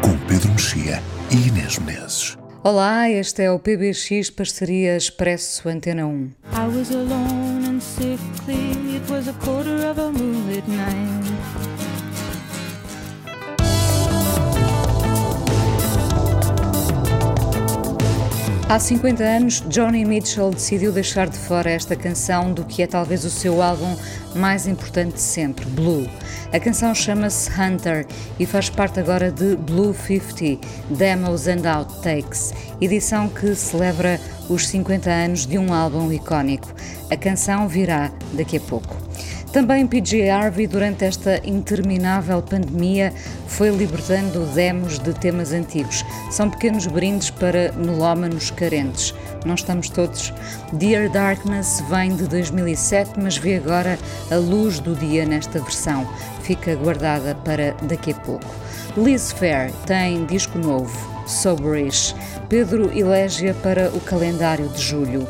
com Pedro Mexia e Inês Menezes. Olá, este é o PBX Parceria Expresso Antena 1. I was alone and sickly, it was a quarter of a moonlit night. Há 50 anos, Johnny Mitchell decidiu deixar de fora esta canção do que é talvez o seu álbum mais importante sempre, Blue. A canção chama-se Hunter e faz parte agora de Blue 50 Demos and Outtakes, edição que celebra os 50 anos de um álbum icónico. A canção virá daqui a pouco. Também PJ Harvey, durante esta interminável pandemia, foi libertando demos de temas antigos. São pequenos brindes para melómanos carentes. Não estamos todos. Dear Darkness vem de 2007, mas vê agora a luz do dia nesta versão. Fica guardada para daqui a pouco. Liz Fair tem disco novo, Soberish. Pedro elégia para o calendário de julho.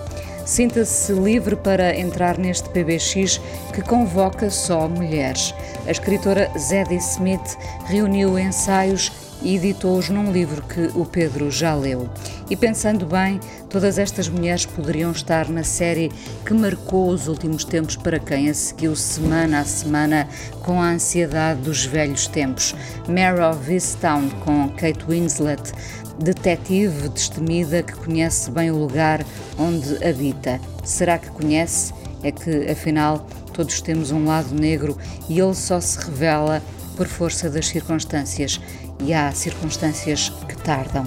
Sinta-se livre para entrar neste PBX que convoca só mulheres. A escritora Zadie Smith reuniu ensaios e editou-os num livro que o Pedro já leu. E pensando bem, todas estas mulheres poderiam estar na série que marcou os últimos tempos para quem a seguiu semana a semana com a ansiedade dos velhos tempos. Mare of Easttown com Kate Winslet, detetive destemida que conhece bem o lugar onde habita. Será que conhece? É que, afinal, todos temos um lado negro e ele só se revela por força das circunstâncias. E há circunstâncias que tardam.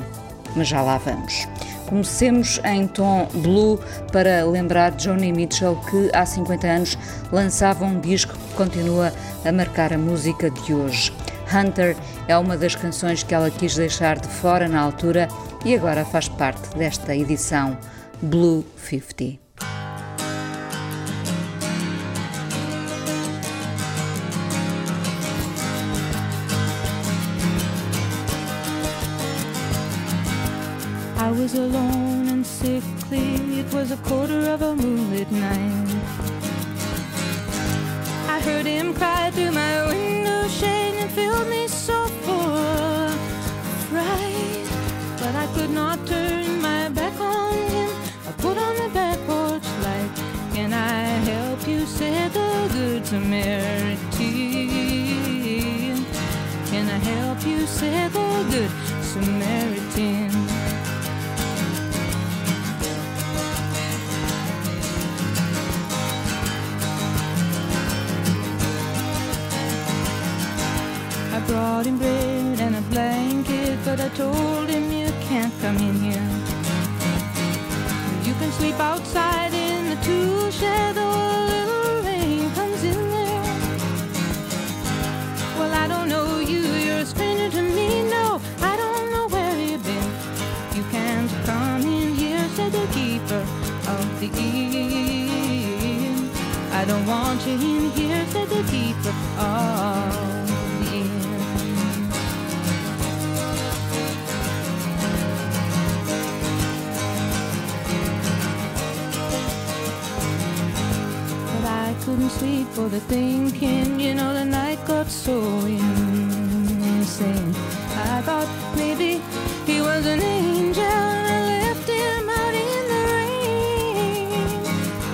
Mas já lá vamos. Comecemos em tom blue para lembrar Johnny Mitchell que há 50 anos lançava um disco que continua a marcar a música de hoje. Hunter é uma das canções que ela quis deixar de fora na altura e agora faz parte desta edição Blue 50. I was alone and sickly, it was a quarter of a moonlit night. Heard him cry through my window shade and filled me so full of fright. But I could not turn my back on him. I put on the back porch light. Can I help you? said the good Samaritan. Can I help you? said the good Samaritan. Brought him bread and a blanket, but I told him you can't come in here. You can sleep outside in the tool shed, though a little rain comes in there. Well, I don't know you, you're a stranger to me. No, I don't know where you've been. You can't come in here, said the keeper of the inn. I don't want you in here, said the keeper of Couldn't for the thinking, you know, the night got so insane. I thought maybe he was an angel and I left him out in the rain.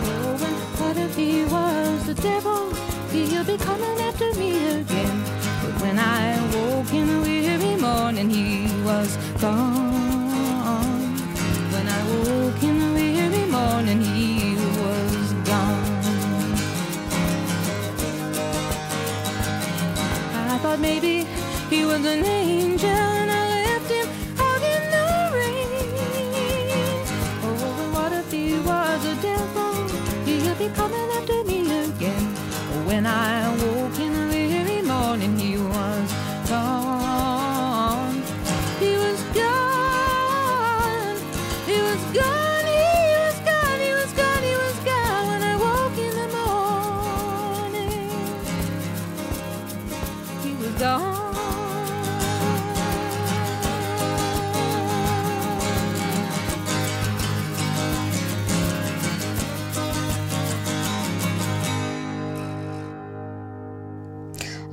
Oh, and what if he was the devil? He'll be coming after me again. But when I woke in the weary morning, he was gone. Maybe he was an angel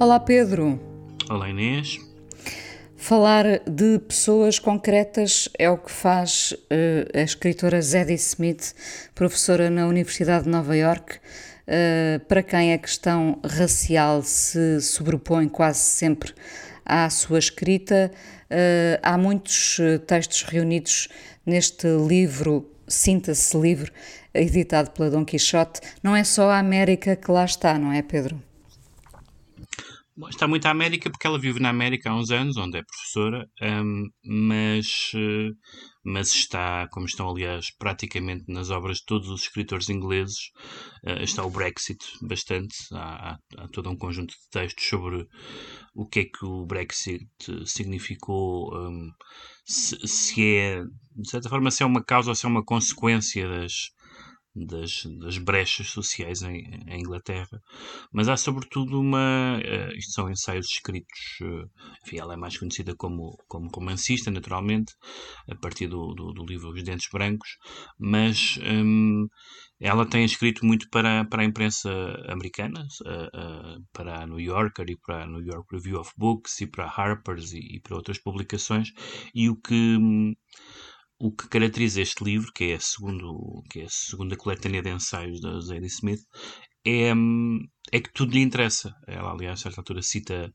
Olá, Pedro. Olá, Inês. Falar de pessoas concretas é o que faz uh, a escritora Zadie Smith, professora na Universidade de Nova York, uh, para quem a questão racial se sobrepõe quase sempre à sua escrita. Uh, há muitos textos reunidos neste livro, Sinta-se Livre, editado pela Dom Quixote. Não é só a América que lá está, não é, Pedro? Está muito a América porque ela vive na América há uns anos, onde é professora, um, mas, uh, mas está, como estão aliás praticamente nas obras de todos os escritores ingleses, uh, está o Brexit bastante. Há, há, há, todo um conjunto de textos sobre o que é que o Brexit significou, um, se, se é, de certa forma, se é uma causa ou se é uma consequência das das, das brechas sociais em, em, Inglaterra, mas há sobretudo uma. Uh, isto são ensaios escritos. Uh, enfim, ela é mais conhecida como, como romancista, naturalmente, a partir do, do, do livro Os Dentes Brancos, mas um, ela tem escrito muito para, para a imprensa americana, uh, para a New Yorker e para a New York Review of Books e para a Harper's e, e para outras publicações, e o que. Um, o que caracteriza este livro, que é a, segundo, que é a segunda coletânea de ensaios da Zadie Smith, é, é que tudo lhe interessa. Ela, aliás, a certa altura cita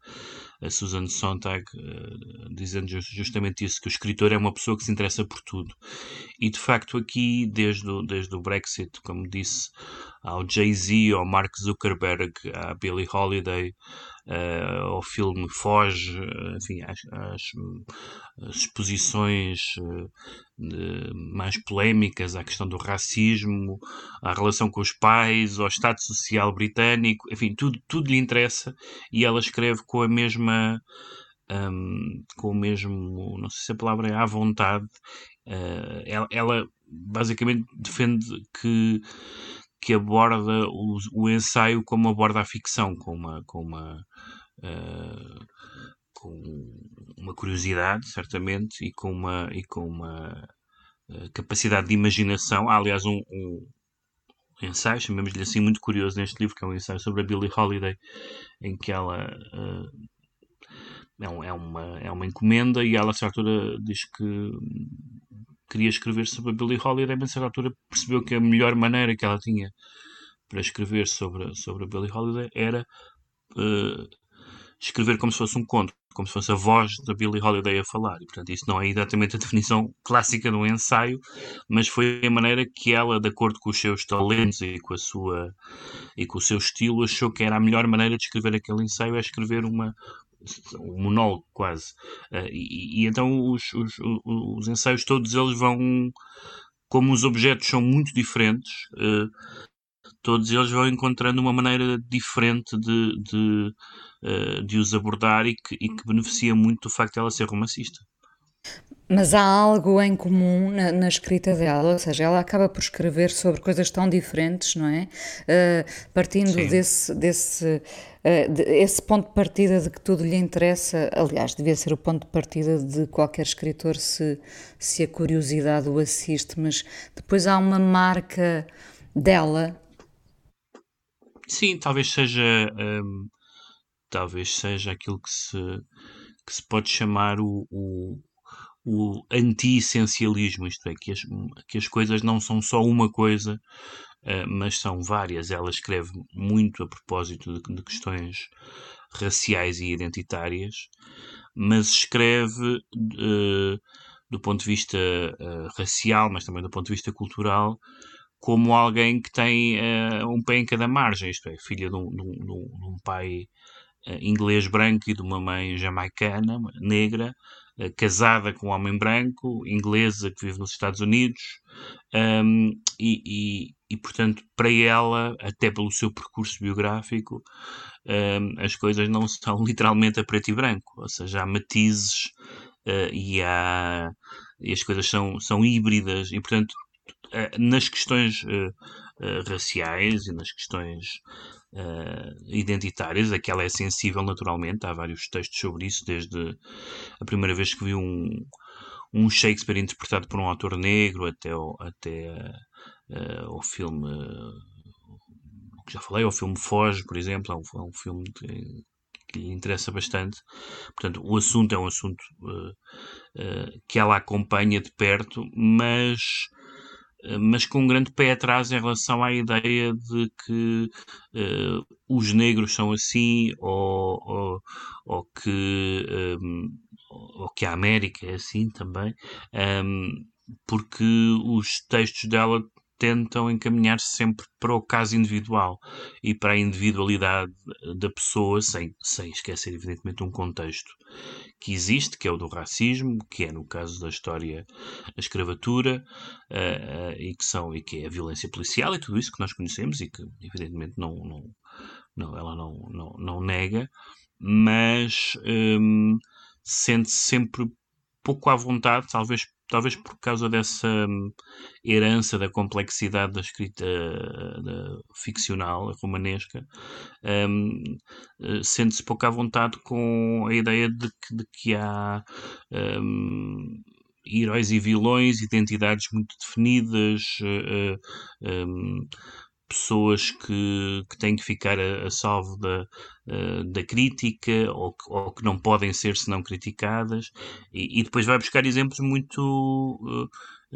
a Susan Sontag, uh, dizendo justamente isso, que o escritor é uma pessoa que se interessa por tudo. E, de facto, aqui, desde o, desde o Brexit, como disse, ao Jay-Z, ao Mark Zuckerberg, à Billie Holiday, uh, ao filme Foge, enfim, às, às, às exposições uh, de, mais polémicas à questão do racismo, à relação com os pais, ao Estado Social Britânico, enfim, tudo, tudo lhe interessa e ela escreve com a mesma. Um, com o mesmo, não sei se a palavra é à vontade, uh, ela, ela basicamente defende que que aborda o, o, ensaio como aborda a ficção, com uma, com uma, uh, com uma curiosidade, certamente, e com uma, e com uma uh, capacidade de imaginação. Há, aliás, um, um ensaio, chamemos-lhe assim, muito curioso neste livro, que é um ensaio sobre a Billie Holiday, em que ela. Uh, é, um, é, uma, é uma encomenda e ela, a certa altura, diz que queria escrever sobre a Billie Holiday, mas a altura percebeu que a melhor maneira que ela tinha para escrever sobre, sobre a Billie Holiday era uh, escrever como se fosse um conto, como se fosse a voz da Billie Holiday a falar. E, portanto, isso não é exatamente a definição clássica de um ensaio, mas foi a maneira que ela, de acordo com os seus talentos e com, a sua, e com o seu estilo, achou que era a melhor maneira de escrever aquele ensaio, é escrever uma, um monólogo quase. Uh, e, e, então os, os, os, ensaios todos eles vão, como os objetos são muito diferentes, uh, todos eles vão encontrando uma maneira diferente de, de, uh, de os abordar e que, e que beneficia muito do facto de ela ser romancista. Mas há algo em comum na, na, escrita dela, ou seja, ela acaba por escrever sobre coisas tão diferentes, não é? Uh, partindo Sim. desse, desse uh, de, esse ponto de partida de que tudo lhe interessa, aliás, devia ser o ponto de partida de qualquer escritor se, se a curiosidade o assiste, mas depois há uma marca dela. Sim, talvez seja, um, talvez seja aquilo que se, que se pode chamar o, o o anti-essencialismo, isto é, que as, que as coisas não são só uma coisa, uh, mas são várias. Ela escreve muito a propósito de, de questões raciais e identitárias, mas escreve uh, do ponto de vista uh, racial, mas também do ponto de vista cultural, como alguém que tem um pé em cada margem, isto é, filha de um, de um, de um pai inglês branco e de uma mãe jamaicana, negra, eh, casada com um homem branco, inglesa, que vive nos Estados Unidos, um, e, e, e, portanto, para ela, até pelo seu percurso biográfico, um, as coisas não são literalmente a preto e branco, ou seja, há matizes uh, e, há, e as coisas são, são híbridas, e portanto, uh, nas questões uh, raciais e nas questões uh, identitárias, a que ela é sensível naturalmente. Há vários textos sobre isso, desde a primeira vez que vi um, um Shakespeare interpretado por um autor negro até, o, até uh, o filme. Uh, que já falei, o filme Foge, por exemplo, é um, é um filme de, que lhe interessa bastante. Portanto, o assunto é um assunto uh, uh, que ela acompanha de perto, mas mas com um grande pé atrás em relação à ideia de que uh, os negros são assim ou, ou, ou que, um, ou que a América é assim também, um, porque os textos dela tentam encaminhar-se sempre para o caso individual e para a individualidade da pessoa, sem, sem esquecer, evidentemente, um contexto que existe, que é o do racismo, que é, no caso da história, a escravatura, uh, uh, e, que são, e que é a violência policial e tudo isso que nós conhecemos e que, evidentemente, não, não, não ela não, não, não nega, mas um, sente-se sempre pouco à vontade, talvez talvez por causa dessa hum, herança da complexidade da escrita da ficcional romanesca, um, eh, sente-se pouco à vontade com a ideia de que, de que há um, heróis e vilões, identidades muito definidas. Uh, um, pessoas que, que têm que ficar a, a salvo da, uh, da crítica ou que, ou que, não podem ser senão criticadas e, e depois vai buscar exemplos muito uh,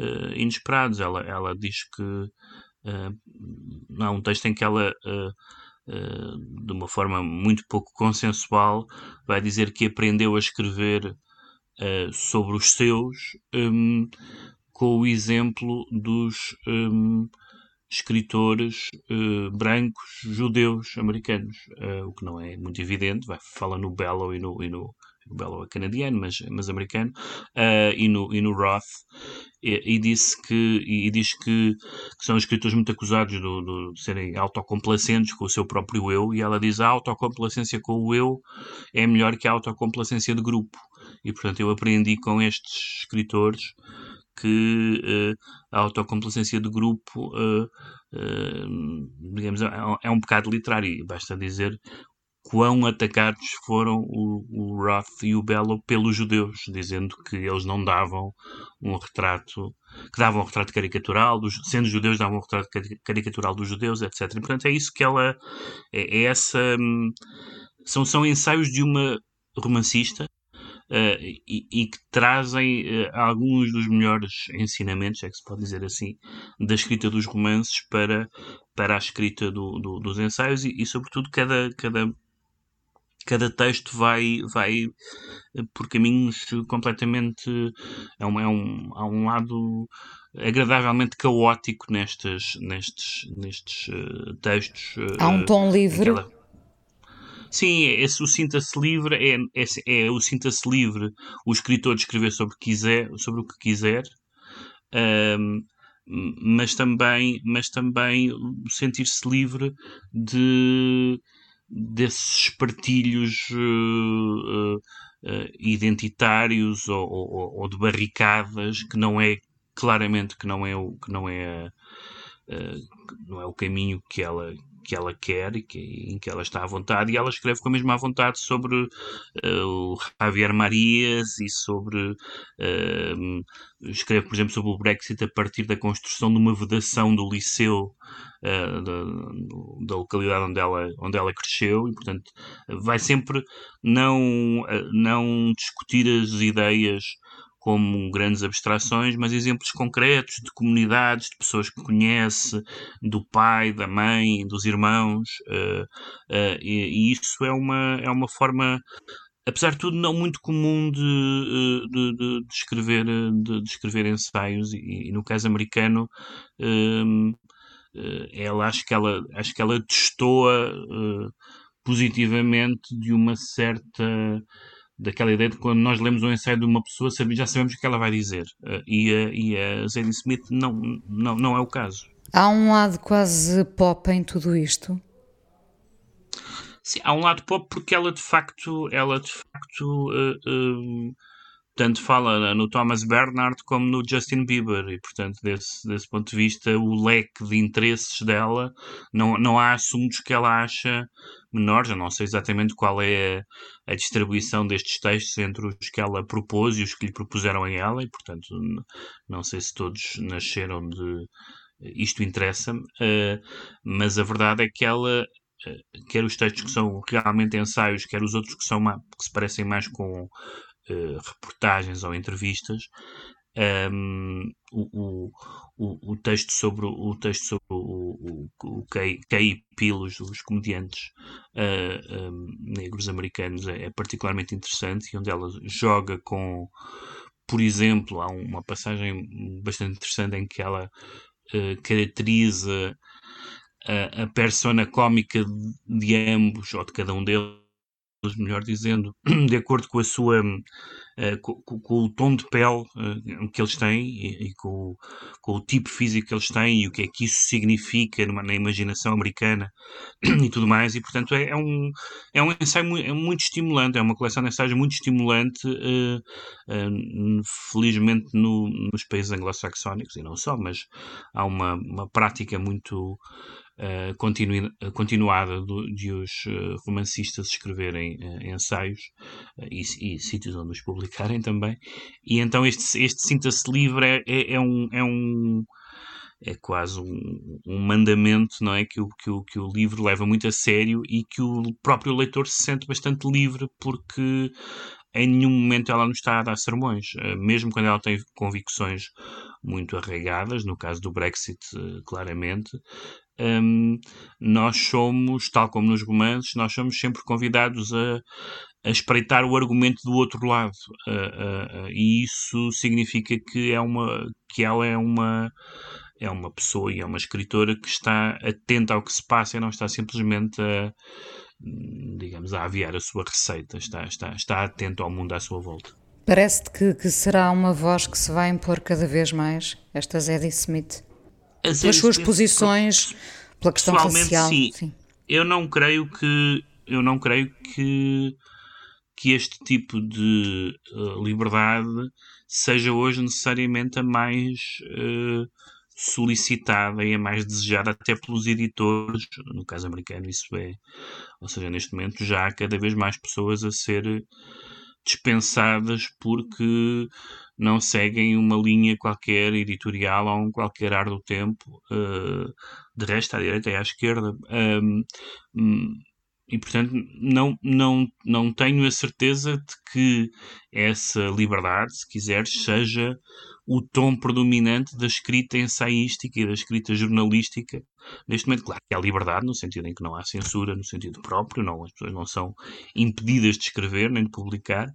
uh, inesperados. Ela, ela diz que há um texto em que ela de uma forma muito pouco consensual vai dizer que aprendeu a escrever sobre os seus um, com o exemplo dos um, escritores uh, brancos judeus americanos, uh, o que não é muito evidente, vai, fala no Bellow e no, e no o Bellow é canadiano, mas, mas americano, uh, e, no, e no Roth, e, e disse que, e, diz que, que, são escritores muito acusados do, do, de serem autocomplacentes com o seu próprio eu, e ela diz a autocomplacência com o eu é melhor que a autocomplacência de grupo. E portanto eu aprendi com estes escritores que uh, a autocomplacência de grupo, uh, uh, digamos, é, é, um pecado literário. Basta dizer quão atacados foram o, o, Roth e o Bellow pelos judeus, dizendo que eles não davam um retrato, que davam um retrato caricatural, dos, sendo judeus davam um retrato caricatural dos judeus, etc. E, portanto, é isso que ela, é, é essa, hum, são, são ensaios de uma romancista uh, e, e, que trazem uh, alguns dos melhores ensinamentos, é que se pode dizer assim, da escrita dos romances para, para a escrita do, do, dos ensaios e, e, sobretudo, cada, cada, cada texto vai, vai eh, por caminhos completamente. É um, é um, há um lado agradavelmente caótico nestes, nestes, nestes uh, textos. Há um tom livre. Aquela, Sim, esse, o sinta-se livre é, é, é, o sinta-se livre o escritor de escrever sobre, quiser, sobre o que quiser, um, mas também, mas também sentir-se livre de desses partilhos uh, uh, identitários ou, ou, ou, de barricadas que não é claramente que não é o que não é uh, não é o caminho que ela que ela quer e que, em que ela está à vontade, e ela escreve com a mesma vontade sobre uh, o Javier Marias e sobre. Uh, escreve, por exemplo, sobre o Brexit a partir da construção de uma vedação do liceu. Uh, da, da, localidade onde ela, onde ela cresceu e portanto vai sempre não, não discutir as ideias como grandes abstrações, mas exemplos concretos de comunidades, de pessoas que conhece, do pai, da mãe, dos irmãos, uh, uh, e, e, isso é uma, é uma forma, apesar de tudo, não muito comum de, eh, de, de, de escrever, de, de, escrever ensaios, e, e no caso americano. Uh, ela acho que ela acho que ela destoa positivamente de uma certa daquela ideia de quando nós lemos um ensaio de uma pessoa já sabemos o que ela vai dizer. Uh, e, a, e a Zadie Smith não, não, não é o caso. Há um lado quase pop em tudo isto? Sim, há um lado pop porque ela de facto, ela de facto uh, uh, tanto fala no Thomas Bernard como no Justin Bieber. E portanto desse, desse ponto de vista o leque de interesses dela não, não há assuntos que ela acha menores, eu não sei exatamente qual é a, distribuição destes textos entre os que ela propôs e os que lhe propuseram a ela, e portanto não sei se todos nasceram de isto interessa-me, uh, mas a verdade é que ela quer os textos que são realmente ensaios, quer os outros que, são, que se parecem mais com reportagens ou entrevistas, um, o, o, o, texto sobre o texto sobre o, o, o Kay Pilos, os comediantes uh, um, negros americanos, é, é, particularmente interessante e onde ela joga com, por exemplo, há uma passagem bastante interessante em que ela uh, caracteriza a, a persona cómica de ambos, ou de cada um deles, melhor dizendo, de acordo com a sua uh, com, o tom de pele uh, que eles têm e, com, com, o tipo físico que eles têm e o que é que isso significa na imaginação americana e tudo mais. E portanto é, é um é um ensaio muito, é muito estimulante é uma coleção de ensaios muito estimulante uh, felizmente no, nos países anglo-saxónicos e não só mas há uma, uma prática muito uh, continu continuada do, de os uh, romancistas escreverem ensaios e, e, sítios onde os publicarem também. E então este, este Sinta-se Livre é, é, é, um. É um é quase um, um, mandamento não é que o, que, o, que o livro leva muito a sério e que o próprio leitor se sente bastante livre porque em nenhum momento ela nos está a dar sermões, mesmo quando ela tem convicções muito arraigadas, no caso do Brexit, claramente, um, nós somos, tal como nos romances, nós somos sempre convidados a, a espreitar o argumento do outro lado. Uh, uh, uh, e isso significa que, é uma, que ela é uma, é uma pessoa e é uma escritora que está atenta ao que se passa e não está simplesmente a, digamos, a aviar a sua receita, está, está, está atento ao mundo à sua volta. Parece-te que, que será uma voz que se vai impor cada vez mais, esta Zadie Smith? Pelas suas posições, pela questão racial. Sim. sim. Eu não creio que eu não creio que que este tipo de uh, liberdade seja hoje necessariamente a mais uh, solicitada e a mais desejada até pelos editores, no caso americano isso é, ou seja, neste momento já há cada vez mais pessoas a ser dispensadas porque não seguem uma linha qualquer editorial ou um qualquer ar do tempo, uh, de resto à direita e à esquerda. E portanto não, não, não tenho a certeza de que essa liberdade, se quiseres, seja o tom predominante da escrita ensaística e da escrita jornalística. Neste momento, claro que há liberdade, no sentido em que não há censura, no sentido próprio, não, as pessoas não são impedidas de escrever nem de publicar,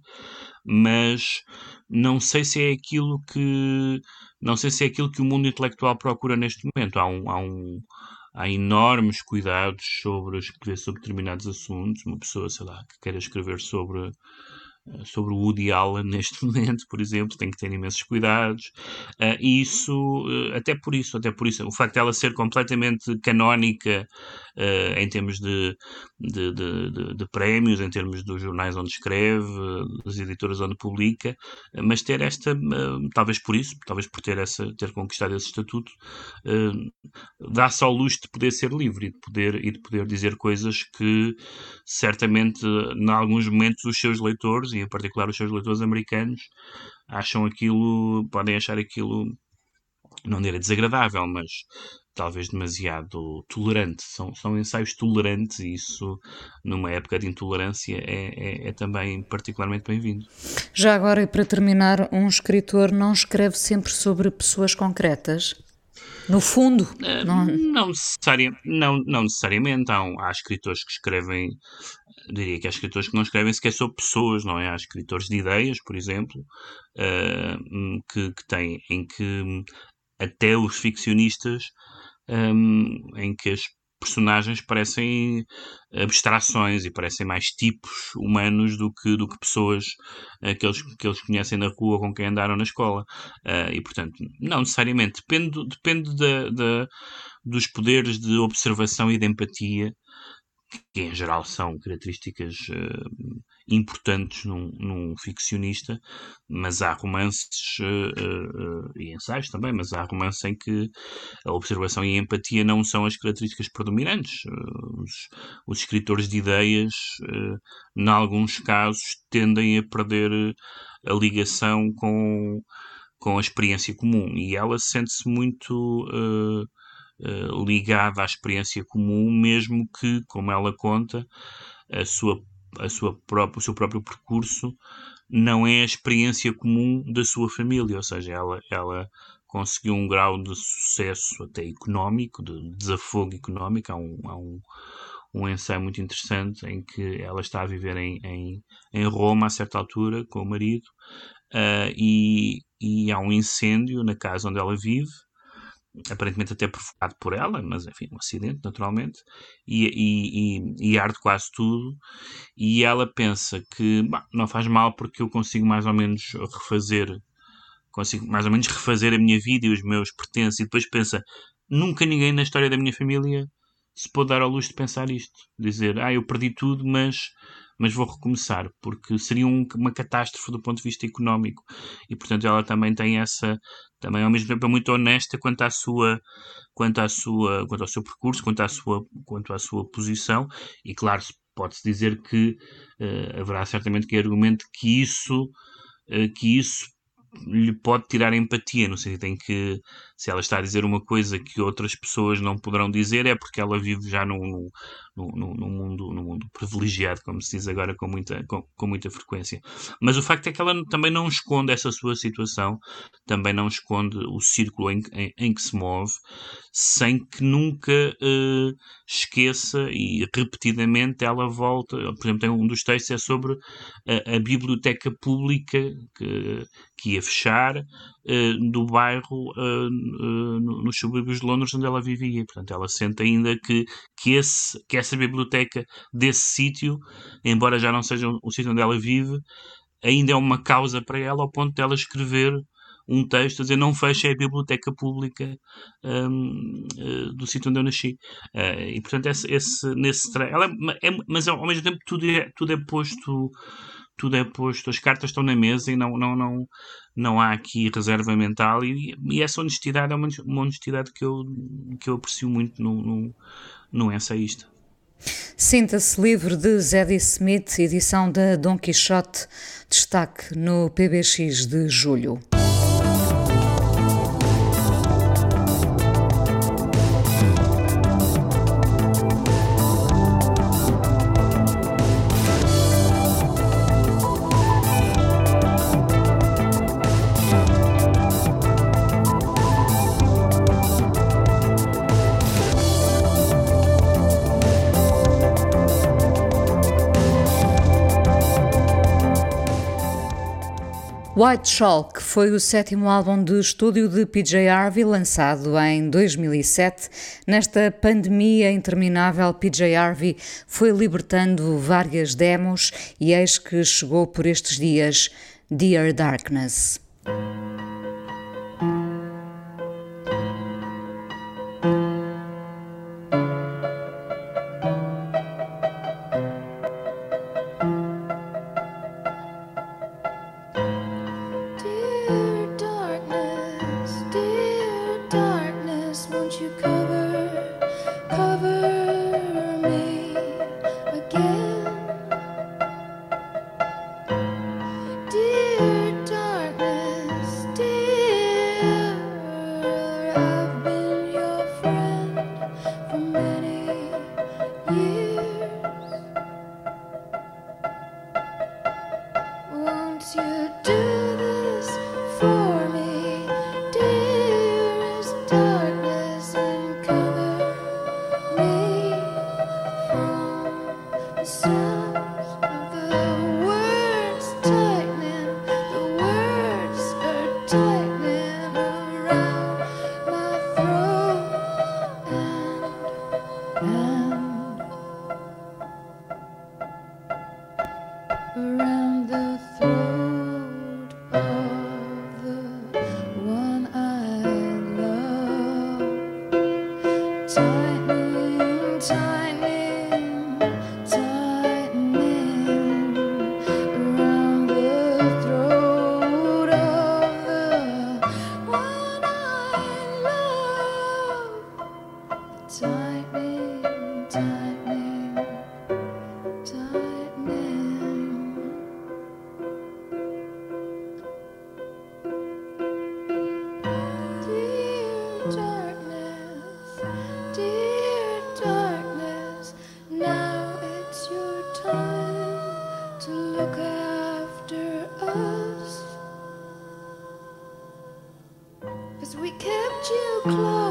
mas não sei se é aquilo que não sei se é aquilo que o mundo intelectual procura neste momento. Há um, há um há enormes cuidados sobre escrever sobre determinados assuntos. Uma pessoa, sei lá, que queira escrever sobre sobre o Woody Allen neste momento, por exemplo, tem que ter imensos cuidados. Uh, e isso, uh, até por isso, até por isso, o facto de ela ser completamente canónica uh, em termos de, de, de, de, prémios, em termos dos jornais onde escreve, das editoras onde publica, mas ter esta, talvez por isso, talvez por ter, essa, ter conquistado esse estatuto, dá-se ao luxo de poder ser livre e de poder, e de poder dizer coisas que certamente, em alguns momentos, os seus leitores, e em particular os seus leitores americanos, acham aquilo, podem achar aquilo, não direi desagradável, mas talvez demasiado tolerante. São, são ensaios tolerantes e isso, numa época de intolerância, é, é, é também particularmente bem-vindo. Já agora, e para terminar, um escritor não escreve sempre sobre pessoas concretas? No fundo, uh, não... Não, necessaria, não, não necessariamente. Há, há escritores que escrevem, diria que há escritores que não escrevem sequer sobre pessoas, não é? Há escritores de ideias, por exemplo, uh, que, que têm, em que até os ficcionistas um, em que as personagens parecem abstrações e parecem mais tipos humanos do que, do que pessoas uh, que, eles, que eles conhecem na rua com quem andaram na escola. Uh, e, portanto, não necessariamente. Depende, depende da, da, dos poderes de observação e de empatia que em geral são características uh, importantes num, num, ficcionista, mas há romances uh, uh, e ensaios também, mas há romances em que a observação e a empatia não são as características predominantes. Os, os, escritores de ideias, em alguns casos, tendem a perder a ligação com, com a experiência comum e ela sente-se muito uh, ligada à experiência comum, mesmo que, como ela conta, a sua, a sua própria, o seu próprio percurso não é a experiência comum da sua família, ou seja, ela, ela conseguiu um grau de sucesso até económico, de desafogo económico. Há um, há um, um ensaio muito interessante em que ela está a viver em, em, em Roma a certa altura com o marido uh, e, e há um incêndio na casa onde ela vive aparentemente até provocado por ela, mas enfim, um acidente, naturalmente, e, e, e, e arde quase tudo. E ela pensa que bah, não faz mal porque eu consigo mais ou menos refazer, consigo mais ou menos refazer a minha vida e os meus pertences. E depois pensa, nunca ninguém na história da minha família se pôde dar ao luxo de pensar isto. Dizer, ah, eu perdi tudo, mas mas vou recomeçar, porque seria um, uma catástrofe do ponto de vista económico. E, portanto, ela também tem essa, também ao mesmo tempo é muito honesta quanto à sua, quanto à sua, quanto ao seu percurso, quanto à sua, quanto à sua posição. E, claro, pode-se dizer que uh, haverá certamente que argumente que isso, uh, que isso lhe pode tirar empatia, no sentido em que se ela está a dizer uma coisa que outras pessoas não poderão dizer é porque ela vive já num, num, num, mundo, num mundo privilegiado, como se diz agora com muita, com, com, muita frequência. Mas o facto é que ela também não esconde essa sua situação, também não esconde o círculo em, em, em que se move, sem que nunca uh, esqueça e repetidamente ela volta. Por exemplo, tem um dos textos é sobre a, a biblioteca pública que, que ia fechar uh, do bairro uh, nos subúrbios de Londres onde ela vivia. Portanto, ela sente ainda que, que, esse, que essa biblioteca desse sítio, embora já não seja o sítio onde ela vive, ainda é uma causa para ela ao ponto de ela escrever um texto a dizer não feche a biblioteca pública um, uh, do sítio onde eu nasci. Uh, e portanto, esse, esse, nesse ela é, é, mas ao mesmo tempo tudo é, tudo é posto tudo é posto, as cartas estão na mesa e não, não, não, não há aqui reserva mental e, e essa honestidade é uma, uma, honestidade que eu, que eu aprecio muito no, no, no ensaísta. Sinta-se livre de Zadie Smith, edição da Don Quixote, destaque no PBX de julho. White Chalk foi o sétimo álbum de estúdio de PJ Harvey, lançado em 2007. Nesta pandemia interminável, PJ Harvey foi libertando várias demos e eis que chegou por estes dias Dear Darkness. We kept you clothed,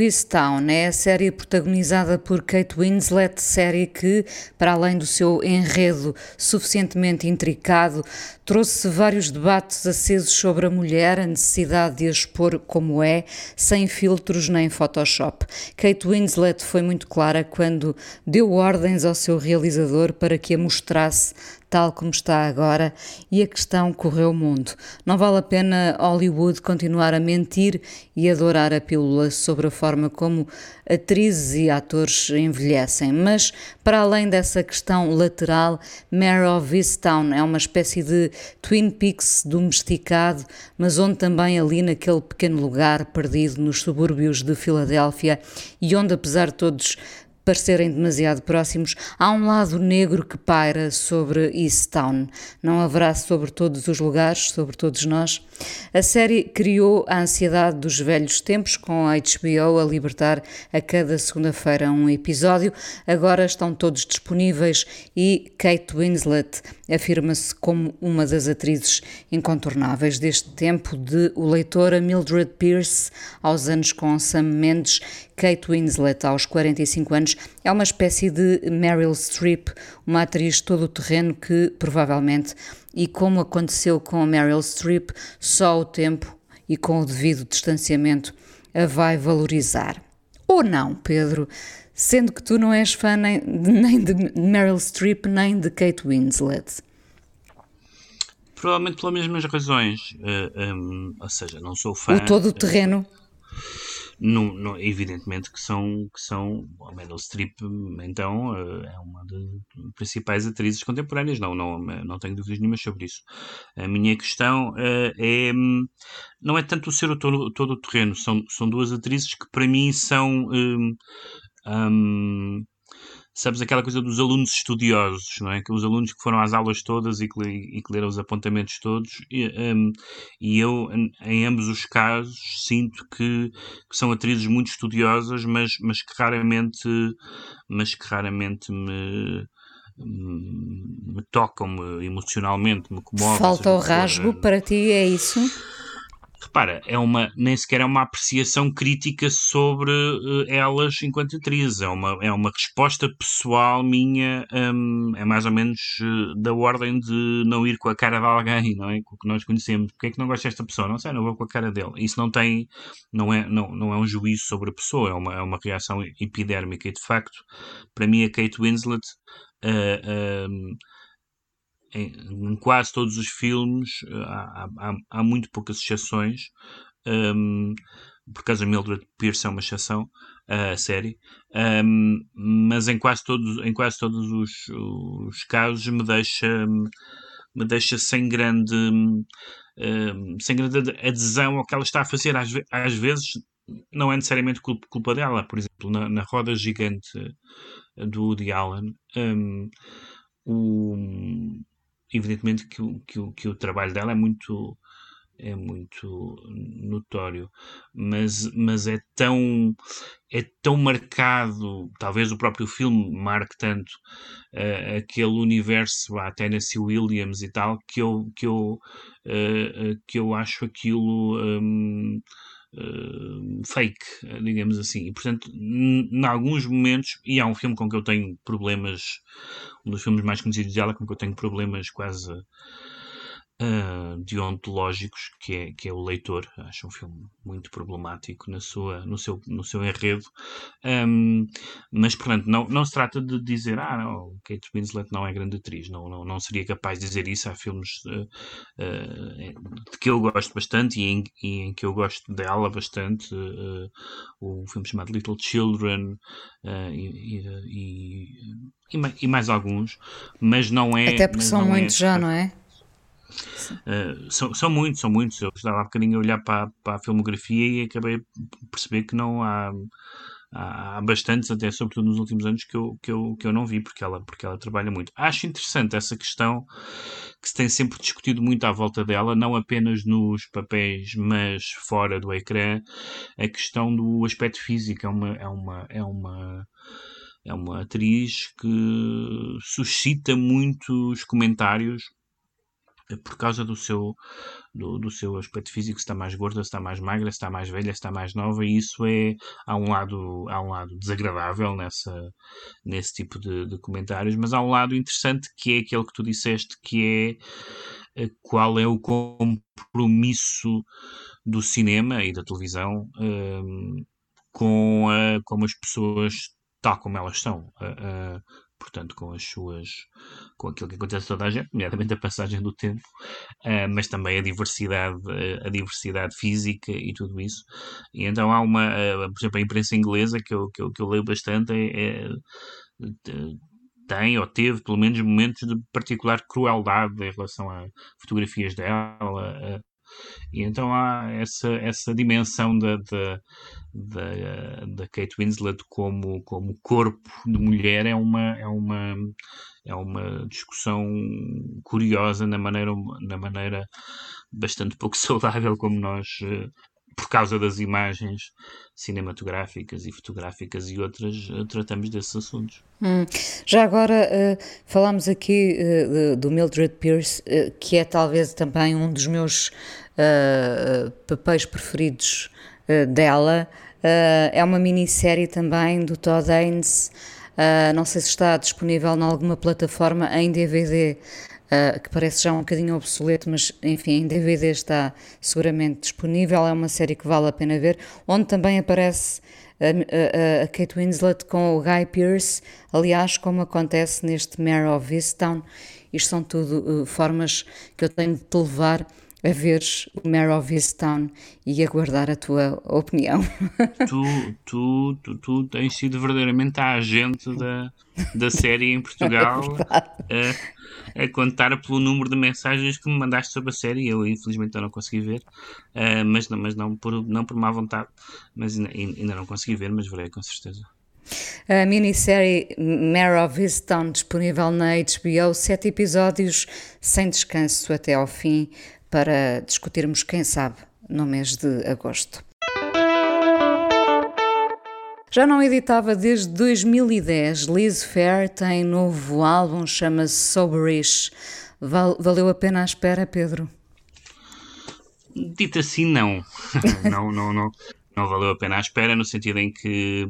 Easttown é a série protagonizada por Kate Winslet, série que, para além do seu enredo suficientemente intricado, trouxe vários debates acesos sobre a mulher, a necessidade de a expor como é, sem filtros nem Photoshop. Kate Winslet foi muito clara quando deu ordens ao seu realizador para que a mostrasse tal como está agora, e a questão correu o mundo. Não vale a pena Hollywood continuar a mentir e adorar a pílula sobre a forma como atrizes e atores envelhecem, mas para além dessa questão lateral, Mare of Easttown é uma espécie de Twin Peaks domesticado, mas onde também ali naquele pequeno lugar perdido nos subúrbios de Filadélfia e onde apesar de todos parecerem demasiado próximos, há um lado negro que paira sobre East Town. Não haverá sobre todos os lugares, sobre todos nós. A série criou a ansiedade dos velhos tempos, com a HBO a libertar a cada segunda-feira um episódio. Agora estão todos disponíveis e Kate Winslet afirma-se como uma das atrizes incontornáveis deste tempo, de o leitor a Mildred Pierce aos anos com Sam Mendes, Kate Winslet aos 45 anos é uma espécie de Meryl Streep, uma atriz todo o terreno que provavelmente, e como aconteceu com a Meryl Streep, só o tempo e com o devido distanciamento a vai valorizar. Ou não, Pedro? Sendo que tu não és fã nem de, nem de Meryl Streep nem de Kate Winslet. Provavelmente pelas mesmas razões. Uh, um, ou seja, não sou fã. O todo o terreno. Não, não, evidentemente que são, que são a Meryl Streep, então, é uma das principais atrizes contemporâneas, não, não, não tenho dúvidas nenhuma sobre isso. A minha questão uh, é, não é tanto o ser o todo, todo o terreno, são, são duas atrizes que para mim são, um, um, sabes, aquela coisa dos alunos estudiosos, não é? Que os alunos que foram às aulas todas e que, e que leram os apontamentos todos, e, um, e eu, em ambos os casos, sinto que, que, são atrizes muito estudiosas, mas, mas que raramente, mas que raramente me me tocam-me emocionalmente, me comovem. Falta o rasgo para ti, é isso? Repara, é uma, nem sequer é uma apreciação crítica sobre uh, elas enquanto atrizes, é uma, é uma resposta pessoal minha, um, é mais ou menos uh, da ordem de não ir com a cara de alguém, não é? Com o que nós conhecemos. Porque é que não gosto desta pessoa? Não sei, não vou com a cara dele. Isso não tem, não é, não, não é um juízo sobre a pessoa, é uma, é uma reação epidérmica e de facto, para mim a Kate Winslet uh, um, em, em, quase todos os filmes há, há, há muito poucas exceções. Um, por causa de Mildred Pierce é uma exceção a série, um, mas em quase todos, em quase todos os, os casos me deixa me deixa sem grande um, sem grande adesão ao que ela está a fazer às, às vezes não é necessariamente culpa, dela por exemplo na, na roda gigante do Woody Allen um, evidentemente que o, que, o, que o trabalho dela é muito é muito notório. Mas, mas é tão é tão marcado talvez o próprio filme marque tanto uh, aquele universo a Tennessee Williams e tal que eu que eu uh, que eu acho aquilo um, Uh, fake, digamos assim. E, portanto, em alguns momentos, e há um filme com que eu tenho problemas, um dos filmes mais conhecidos dela, com que eu tenho problemas quase uh, deontológicos que é, que é o leitor. Acho um filme muito problemático na sua, no, seu, no seu enredo. Um, mas, portanto, não, não se trata de dizer ah, não, Kate Winslet não é grande atriz. Não, não, não seria capaz de dizer isso. Há filmes uh, uh, de que eu gosto bastante e em, e em, que eu gosto dela bastante. o filme chamado Little Children e, e, e, mais alguns, mas não é. Até porque são muitos é, já, não é? Uh, são, são muitos, são muitos. Eu estava há bocadinho a olhar para, para a filmografia e acabei por perceber que não há, há, há bastantes, até sobretudo nos últimos anos, que eu, que eu, que eu não vi, porque ela, porque ela trabalha muito. Acho interessante essa questão que se tem sempre discutido muito à volta dela, não apenas nos papéis, mas fora do ecrã, a questão do aspecto físico. É uma. É uma, é uma é uma atriz que suscita muitos comentários por causa do seu, do, do, seu aspecto físico, se está mais gorda, se está mais magra, se está mais velha, se está mais nova, e isso é, há um lado, há um lado desagradável nessa, nesse tipo de, de comentários, mas há um lado interessante que é aquele que tu disseste, que é eh, qual é o compromisso do cinema e da televisão um, com, a, com as pessoas tal como elas são. Uh, uh, portanto, com as suas, com aquilo que acontece a toda a gente, nomeadamente a passagem do tempo, uh, mas também a diversidade, uh, a diversidade física e tudo isso. E então há uma, uh, por exemplo, a imprensa inglesa que eu, que eu, que eu leio bastante é, é tem ou teve pelo menos momentos de particular crueldade em relação a fotografias dela, e então há essa, essa dimensão da, da, da, da Kate Winslet como, como corpo de mulher. É uma, é uma, é uma discussão curiosa na maneira, na maneira bastante pouco saudável como nós eh, por causa das imagens cinematográficas e fotográficas e outras, eh, tratamos desses assuntos. Hum. Já agora uh, falamos aqui uh, do Mildred Pierce, uh, que é talvez também um dos meus papéis preferidos dela. é uma minissérie também do Todd Haynes. não sei se está disponível em alguma plataforma em DVD uh, que parece já um bocadinho obsoleto, mas enfim, em DVD está seguramente disponível. É uma série que vale a pena ver, onde também aparece a, a, a Kate Winslet com o Guy Pearce, aliás, como acontece neste Mare of Easttown. Isto são tudo uh, formas que eu tenho de te levar a veres o Mare of Easttown e aguardar a tua opinião. Tu, tu, tu, tu tens sido verdadeiramente a agente da, da série em Portugal. É a contar pelo número de mensagens que me mandaste sobre a série. Eu, infelizmente, não consegui ver, uh, mas, não, mas não, por, não por má vontade. Mas ainda, ainda não consegui ver, mas verei com certeza. A minissérie Mare of Easttown, disponível na HBO, sete episódios sem descanso até ao fim, para discutirmos, quem sabe, no mês de agosto. Já não editava desde 2010. Liz Fair tem novo álbum, chama-se Soberish. Val valeu a pena a espera, Pedro? Dito assim, não. não, não, não. Não valeu a pena a espera, no sentido em que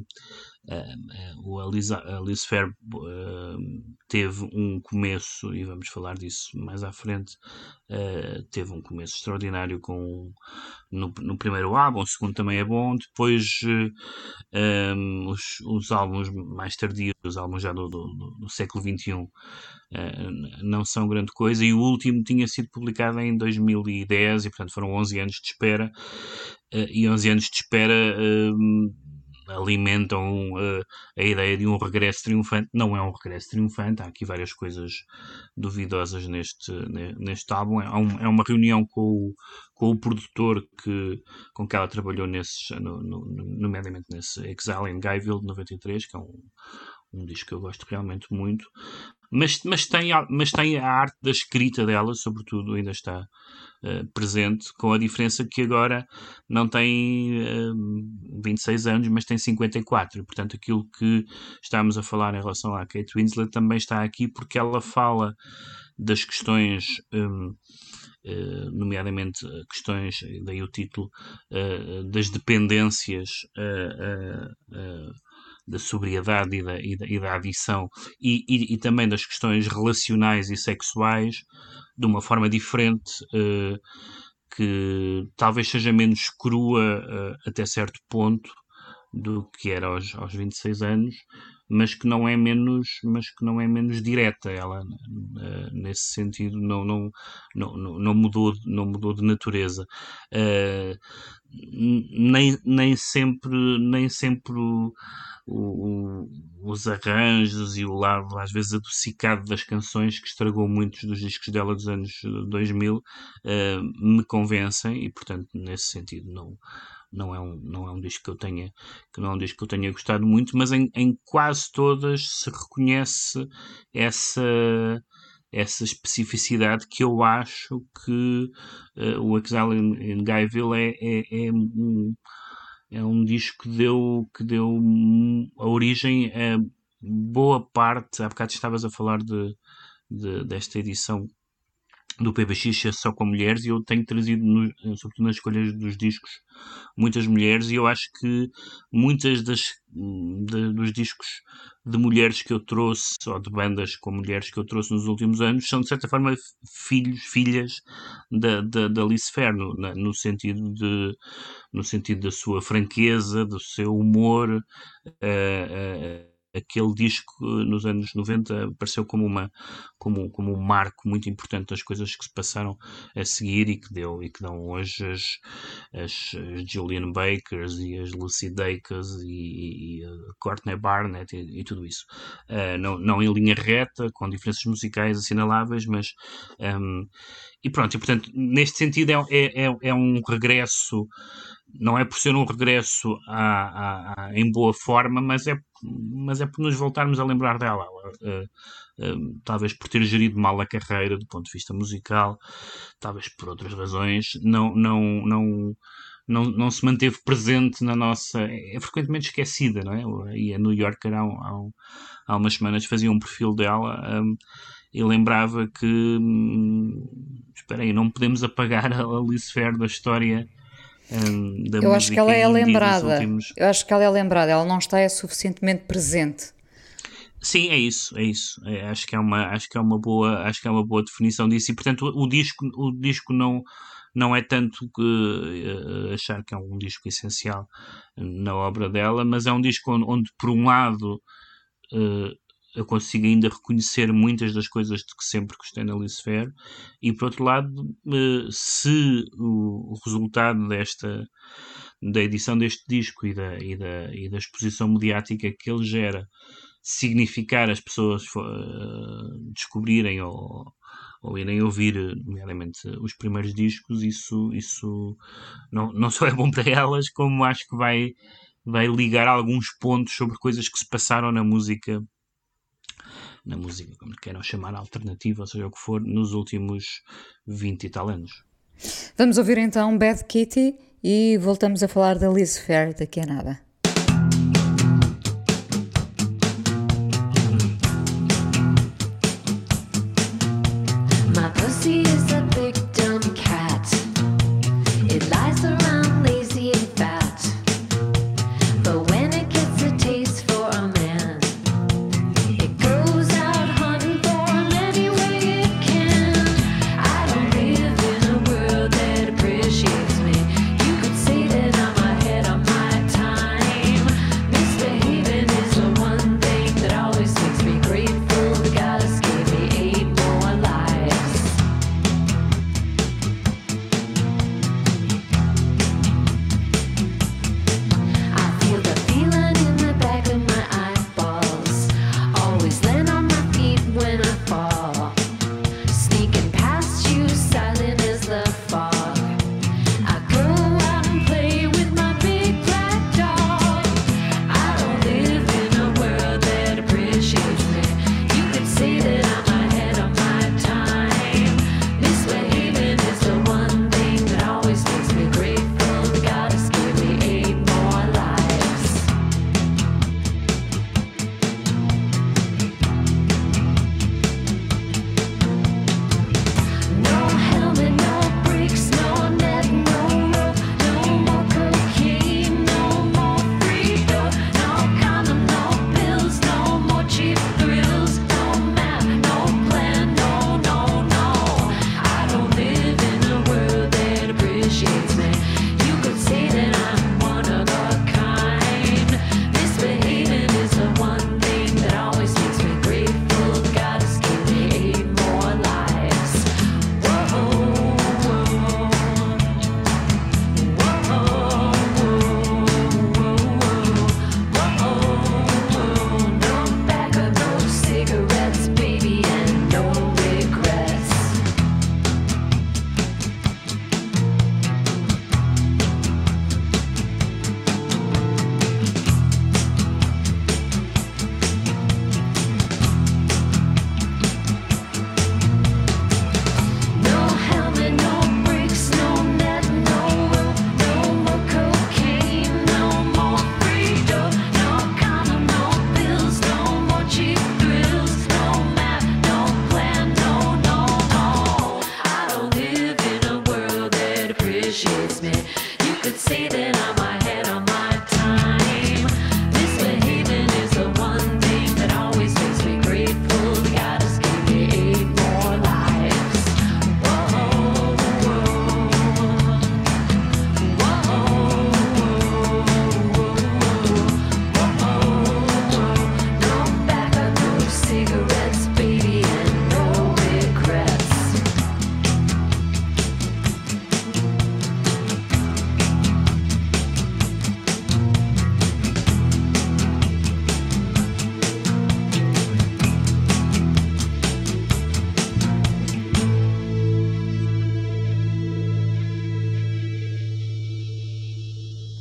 Uh, o Alice, Alice Fair uh, teve um começo, e vamos falar disso mais à frente, uh, teve um começo extraordinário com, no, no, primeiro álbum, o segundo também é bom, depois um, os, os, álbuns mais tardios, os álbuns já do, do, do século XXI, não são grande coisa, e o último tinha sido publicado em 2010, e portanto foram 11 anos de espera, e 11 anos de espera alimentam uh, a ideia de um regresso triunfante. Não é um regresso triunfante, há aqui várias coisas duvidosas neste, neste álbum. É, um, é uma reunião com o, com o produtor que, com que ela trabalhou, nesses, no, no, nomeadamente nesse Exile in Guyville de 93, que é um, um disco que eu gosto realmente muito. Mas, mas, tem, mas tem a arte da escrita dela, sobretudo, ainda está uh, presente, com a diferença que agora não tem uh, 26 anos, mas tem 54. E, portanto, aquilo que estamos a falar em relação à Kate Winslet também está aqui, porque ela fala das questões. Um, Uh, eh, nomeadamente uh, questões, daí o título, uh, das dependências da sobriedade e da, e da, e da adição e, e, e, também das questões relacionais e sexuais de uma forma diferente uh, que talvez seja menos crua uh, até certo ponto do que era aos, aos 26 anos mas que não é menos mas que não é menos direta. Ela uh, nesse sentido não não, não não mudou não mudou de natureza. Uh, nem, nem sempre nem sempre o, o, os arranjos e o lado às vezes adocicado das canções que estragou muitos dos discos dela dos anos 2000 uh, eh, me convencem e portanto nesse sentido não não é um, não é um disco que eu tenha que não é um disco que eu tenha gostado muito, mas em, em quase todas se reconhece essa essa especificidade que eu acho que uh, o Exile in, in Guyville é, é, é, um, é um disco que deu, que deu a origem a boa parte, há bocado estavas a falar de, de desta edição do PBX é só com mulheres e eu tenho trazido, no, sobretudo nas escolhas dos discos, muitas mulheres e eu acho que muitas das de, dos discos de mulheres que eu trouxe, ou de bandas com mulheres que eu trouxe nos últimos anos, são de certa forma filhos, filhas da, da, da Alice Fair, no, no, sentido de, no sentido da sua franqueza, do seu humor, uh, uh, aquele disco eh, nos anos 90 apareceu como, uma, como, como um marco muito importante das coisas que se passaram a seguir e que deu e que dão hoje as, as, as Julian Bakers e as Lucy Dacus e, e Courtney Barnett e, e tudo isso. Uh, não, não em linha reta, com diferenças musicais assinaláveis, mas um, e pronto, e portanto, neste sentido é, é, é, é um regresso não é por ser um regresso à, à, em boa forma, mas é, mas é por nos voltarmos a lembrar dela. Uh, uh, talvez por ter gerido mal a carreira do ponto de vista musical, talvez por outras razões, não, não, não, não, não se manteve presente na nossa. É frequentemente esquecida, não é? E a New Yorker há, há, há umas semanas fazia um perfil dela. Um, e lembrava que, hum, espera aí, não podemos apagar a Alice Fair da história um, da eu acho que ela é lembrada. Últimos... Eu acho que ela é lembrada, ela não está é suficientemente presente. Sim, é isso, é isso. É, acho que é uma, acho que é uma boa, acho que é uma boa definição disso. E portanto, o, o disco, o disco não não é tanto que uh, achar que é um disco essencial na obra dela, mas é um disco onde, onde por um lado uh, eu consigo ainda reconhecer muitas das coisas de que sempre gostei na Lucifer. E por outro lado eh, se o resultado desta da edição deste disco e da, e da, e da exposição mediática que ele gera significar as pessoas uh, descobrirem ou, ou irem ouvir, nomeadamente, os primeiros discos, isso, isso não, não só é bom para elas, como acho que vai, vai ligar alguns pontos sobre coisas que se passaram na música na música, como queiram chamar, alternativa, ou seja o que for, nos últimos 20 e tal anos. Vamos ouvir então Bad Kitty e voltamos a falar da Liz Fair daqui a nada.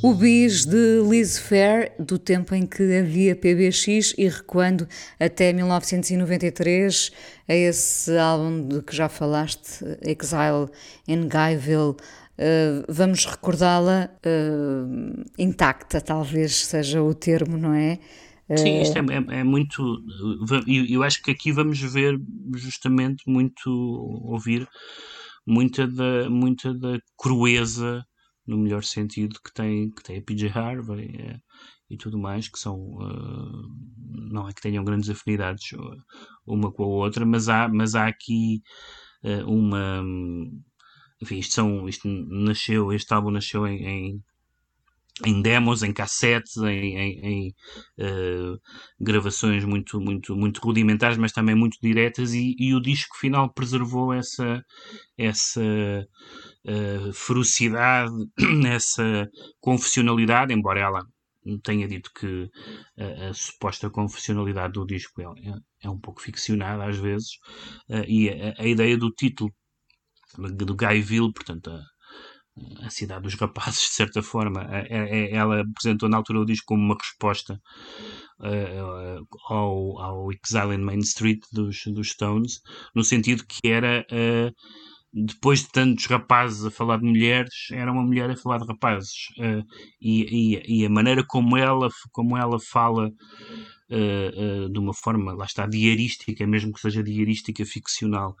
O bis de Liz Fair, do tempo em que havia PBX e recuando até 1993, a esse álbum de que já falaste, Exile in Guyville. Uh, vamos recordá-la uh, intacta, talvez seja o termo, não é? Sim, isto é, é, é muito. Eu, eu acho que aqui vamos ver justamente muito, ouvir muita da, muita da crueza no melhor sentido que tem, que tem a PJ Harvey é, e tudo mais, que são, uh, não é que tenham grandes afinidades uma com a outra, mas há, mas há aqui uh, uma, enfim, isto, são, isto nasceu, este álbum nasceu em, em em demos, em cassetes, em, em, em uh, gravações muito, muito, muito rudimentares, mas também muito diretas, e, e o disco final preservou essa, essa uh, ferocidade, essa confessionalidade, embora ela tenha dito que a, a suposta confessionalidade do disco é, é, é, um pouco ficcionada às vezes, uh, e a, a, ideia do título do Guyville, portanto, a, a cidade dos rapazes, de certa forma. Ela apresentou na altura o disco como uma resposta uh, ao, ao Exile in Main Street dos, dos Stones, no sentido que era. Uh, depois de tantos rapazes a falar de mulheres, era uma mulher a falar de rapazes. Uh, e, e, e, a maneira como ela, como ela fala de uma forma, lá está, diarística, mesmo que seja diarística ficcional,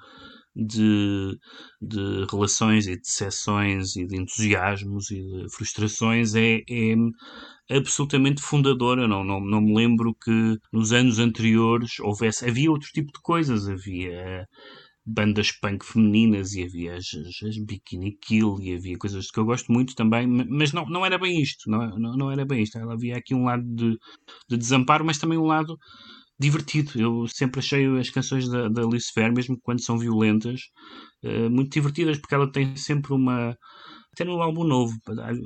de, de relações e de decepções e de entusiasmos e de frustrações é, é absolutamente fundadora. Não, não, não me lembro que nos anos anteriores houvesse. Havia outro tipo de coisas, havia bandas punk femininas e havia as, as, as Bikini Kill e havia coisas que eu gosto muito também, mas não, não era bem isto, não, não, não era bem isto. Havia aqui um lado de, de desamparo, mas também um lado divertido. Eu sempre achei as canções da, da Alice Fair, mesmo quando são violentas, uh, muito divertidas, porque ela tem sempre uma. Até no álbum novo,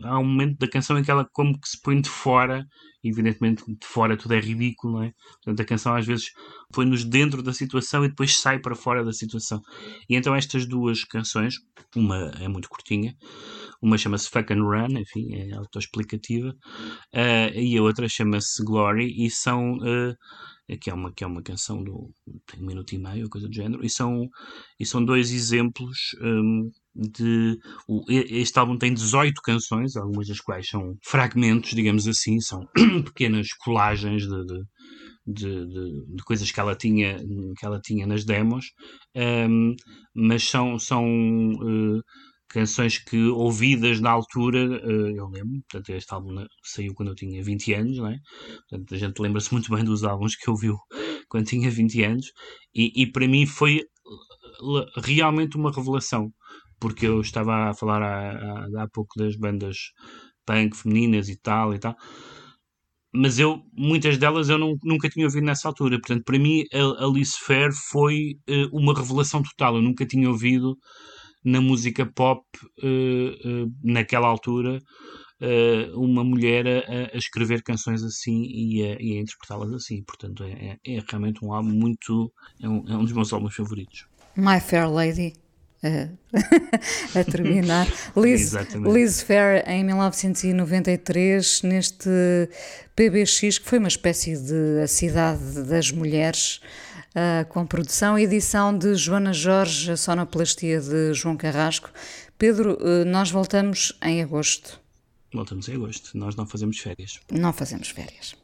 há um momento da canção em que ela como que se põe de fora, evidentemente de fora tudo é ridículo, não é? Portanto, a canção às vezes põe-nos dentro da situação e depois sai para fora da situação. E então estas duas canções, uma é muito curtinha, uma chama-se Fuck and Run, enfim, é autoexplicativa, uh, e a outra chama-se Glory, e são. Uh, que é uma, que é uma canção do tem um minuto e meio, coisa do género, e são, e são dois exemplos um, de. O, este álbum tem 18 canções, algumas das quais são fragmentos, digamos assim, são pequenas colagens de, de de, de, de, coisas que ela tinha que ela tinha nas demos um, mas são são uh, canções que ouvidas na altura, uh, eu lembro, portanto este álbum saiu quando eu tinha 20 anos, não é? Portanto a gente lembra-se muito bem dos álbuns que ouviu quando tinha 20 anos e, e para mim foi realmente uma revelação, porque eu estava a falar há, há, há pouco das bandas punk femininas e tal e tal, mas eu, muitas delas eu não, nunca tinha ouvido nessa altura, portanto para mim a Alice Fair foi uh, uma revelação total, eu nunca tinha ouvido na música pop uh, uh, naquela altura uma mulher a, a, escrever canções assim e a, a interpretá-las assim. Portanto, é, é, é, realmente um álbum muito. É um, é um dos meus álbuns favoritos. My Fair Lady. a terminar. Liz, Liz Fair em 1993, neste PBX, que foi uma espécie de a cidade das mulheres, uh, com produção e edição de Joana Jorge, a sonoplastia de João Carrasco. Pedro, uh, nós voltamos em agosto. Voltamos em agosto. Nós não fazemos férias. Não fazemos férias.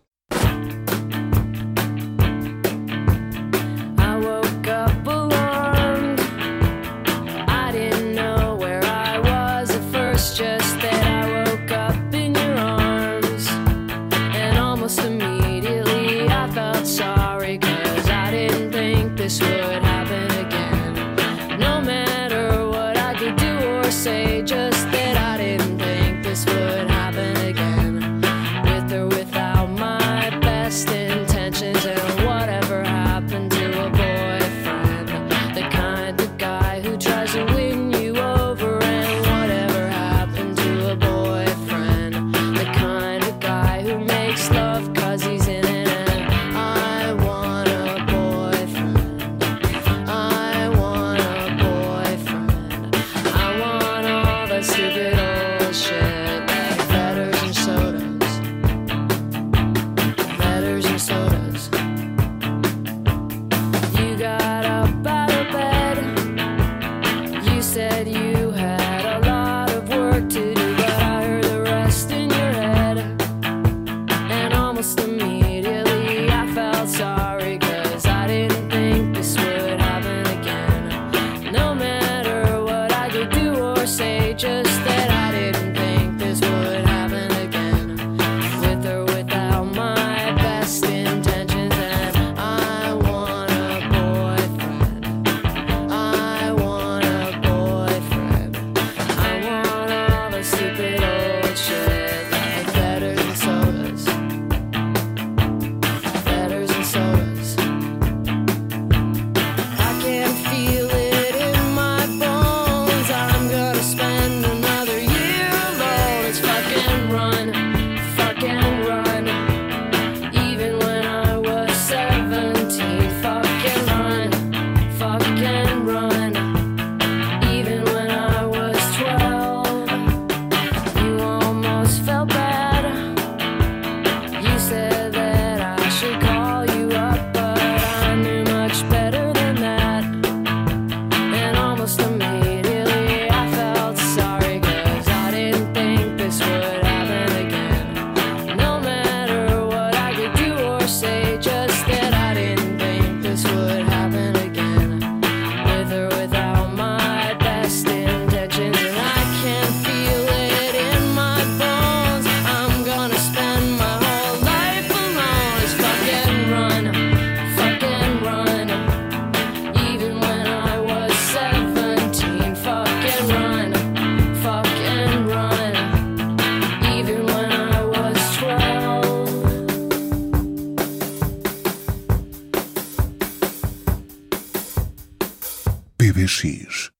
PBX.